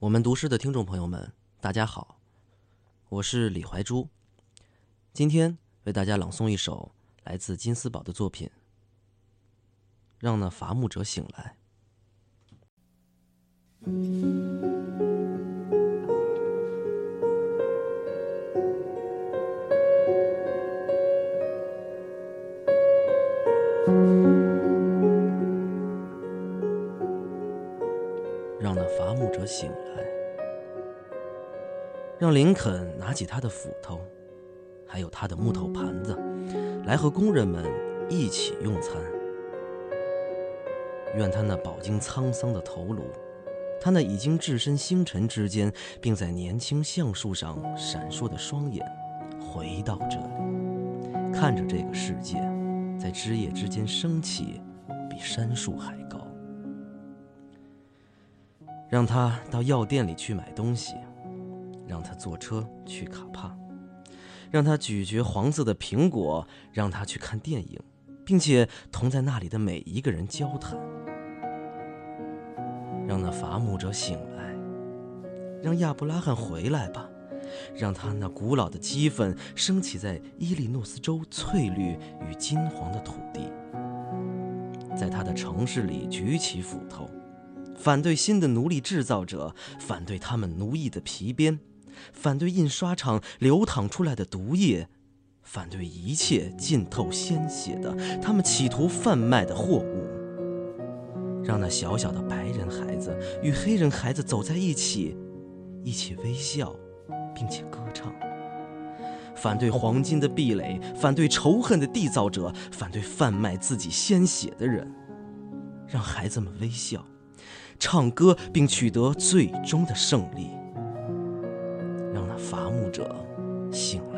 我们读诗的听众朋友们，大家好，我是李怀珠，今天为大家朗诵一首来自金斯堡的作品《让那伐木者醒来》。那伐木者醒来，让林肯拿起他的斧头，还有他的木头盘子，来和工人们一起用餐。愿他那饱经沧桑的头颅，他那已经置身星辰之间，并在年轻橡树上闪烁的双眼，回到这里，看着这个世界，在枝叶之间升起，比山树还高。让他到药店里去买东西，让他坐车去卡帕，让他咀嚼黄色的苹果，让他去看电影，并且同在那里的每一个人交谈。让那伐木者醒来，让亚伯拉罕回来吧，让他那古老的激愤升起在伊利诺斯州翠绿与金黄的土地，在他的城市里举起斧头。反对新的奴隶制造者，反对他们奴役的皮鞭，反对印刷厂流淌出来的毒液，反对一切浸透鲜血的他们企图贩卖的货物。让那小小的白人孩子与黑人孩子走在一起，一起微笑，并且歌唱。反对黄金的壁垒，反对仇恨的缔造者，反对贩卖自己鲜血的人。让孩子们微笑。唱歌并取得最终的胜利，让那伐木者醒。